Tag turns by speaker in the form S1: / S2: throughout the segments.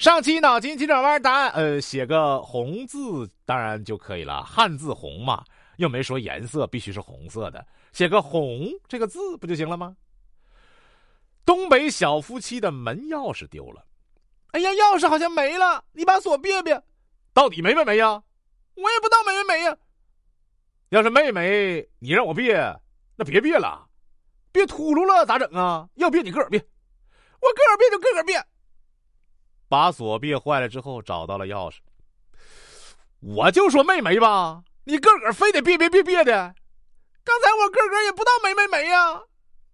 S1: 上期脑筋急转弯答案，呃，写个红字当然就可以了，汉字红嘛，又没说颜色必须是红色的，写个红这个字不就行了吗？东北小夫妻的门钥匙丢了，哎呀，钥匙好像没了，你把锁别别，到底没没没呀？我也不知道没没没呀。要是没没，你让我别，那别别了，别秃噜了咋整啊？要别你个儿别，我个儿别就个儿别。把锁别坏了之后，找到了钥匙。我就说没没吧，你个个非得别别别别的。刚才我个个也不知道没没没呀，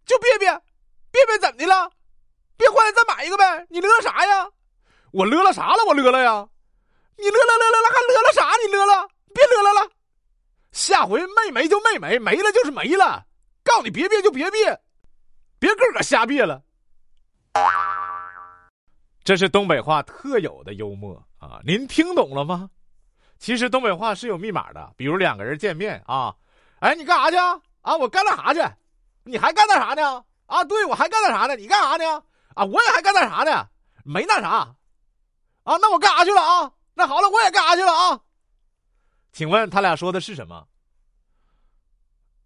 S1: 就别别。别别怎么的了？别坏了再买一个呗！你乐啥呀？我乐了啥了？我乐了呀！你乐了乐乐了还乐了啥？你乐了？别乐了了！下回没没就没没，没了就是没了。告诉你别别就别别，别个个瞎别了。这是东北话特有的幽默啊！您听懂了吗？其实东北话是有密码的，比如两个人见面啊，哎，你干啥去啊？我干那啥去？你还干那啥呢？啊，对，我还干那啥呢？你干啥呢？啊，我也还干那啥呢？没那啥。啊，那我干啥去了啊？那好了，我也干啥去了啊？请问他俩说的是什么？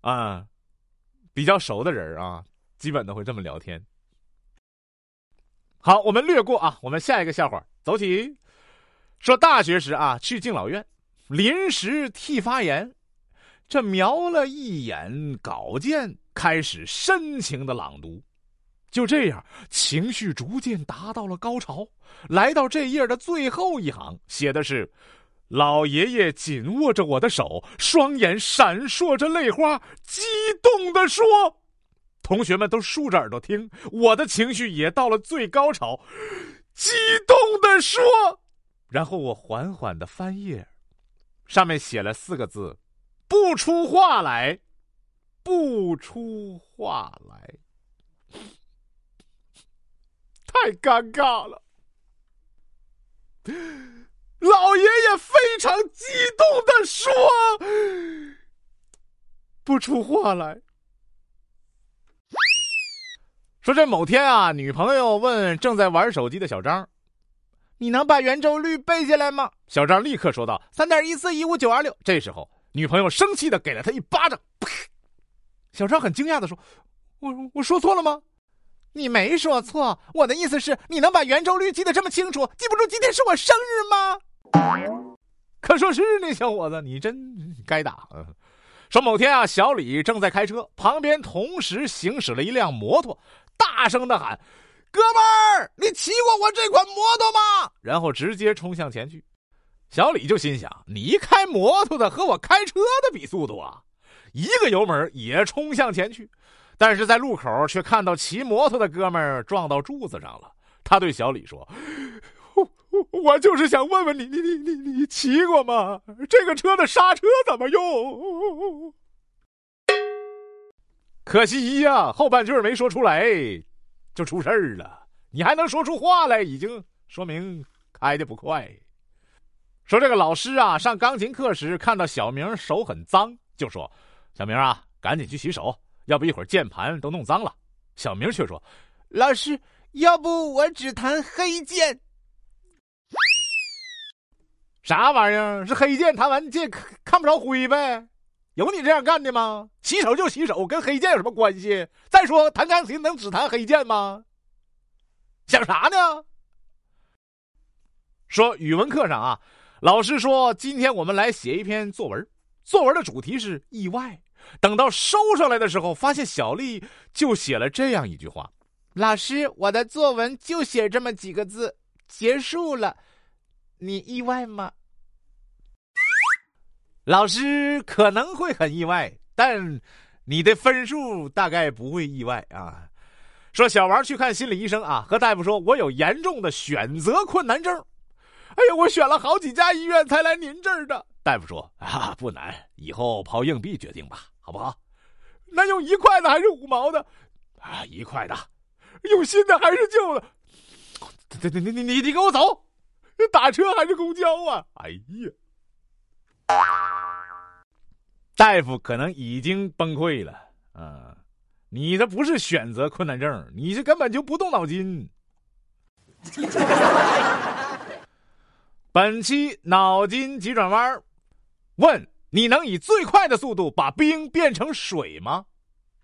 S1: 啊，比较熟的人啊，基本都会这么聊天。好，我们略过啊，我们下一个笑话走起。说大学时啊，去敬老院，临时替发言，这瞄了一眼稿件。开始深情的朗读，就这样，情绪逐渐达到了高潮。来到这页的最后一行，写的是：“老爷爷紧握着我的手，双眼闪烁着泪花，激动的说：‘同学们都竖着耳朵听，我的情绪也到了最高潮，激动的说。’然后我缓缓的翻页，上面写了四个字：不出话来。”不出话来，太尴尬了。老爷爷非常激动的说：“不出话来。”说这某天啊，女朋友问正在玩手机的小张：“你能把圆周率背下来吗？”小张立刻说道：“三点一四一五九二六。”这时候，女朋友生气的给了他一巴掌。小张很惊讶的说：“我我说错了吗？你没说错，我的意思是你能把圆周率记得这么清楚，记不住今天是我生日吗？可说是呢，小伙子，你真该打。说某天啊，小李正在开车，旁边同时行驶了一辆摩托，大声的喊：‘哥们儿，你骑过我这款摩托吗？’然后直接冲向前去。小李就心想：你开摩托的和我开车的比速度啊？”一个油门也冲向前去，但是在路口却看到骑摩托的哥们儿撞到柱子上了。他对小李说：“我我就是想问问你，你你你你骑过吗？这个车的刹车怎么用？”可惜呀，后半句没说出来，就出事儿了。你还能说出话来，已经说明开的不快。说这个老师啊，上钢琴课时看到小明手很脏，就说。小明啊，赶紧去洗手，要不一会儿键盘都弄脏了。小明却说：“老师，要不我只弹黑键。”啥玩意儿？是黑键弹完键看不着灰呗？有你这样干的吗？洗手就洗手，跟黑键有什么关系？再说弹钢琴能只弹黑键吗？想啥呢？说语文课上啊，老师说今天我们来写一篇作文。作文的主题是意外。等到收上来的时候，发现小丽就写了这样一句话：“老师，我的作文就写这么几个字，结束了。你意外吗？”老师可能会很意外，但你的分数大概不会意外啊。说小王去看心理医生啊，和大夫说：“我有严重的选择困难症。”哎呀，我选了好几家医院才来您这儿的。大夫说：“啊，不难，以后抛硬币决定吧，好不好？那用一块的还是五毛的？啊，一块的。用新的还是旧的？你你你你你给我走！打车还是公交啊？哎呀！”大夫可能已经崩溃了啊！你这不是选择困难症，你这根本就不动脑筋。本期脑筋急转弯问：你能以最快的速度把冰变成水吗？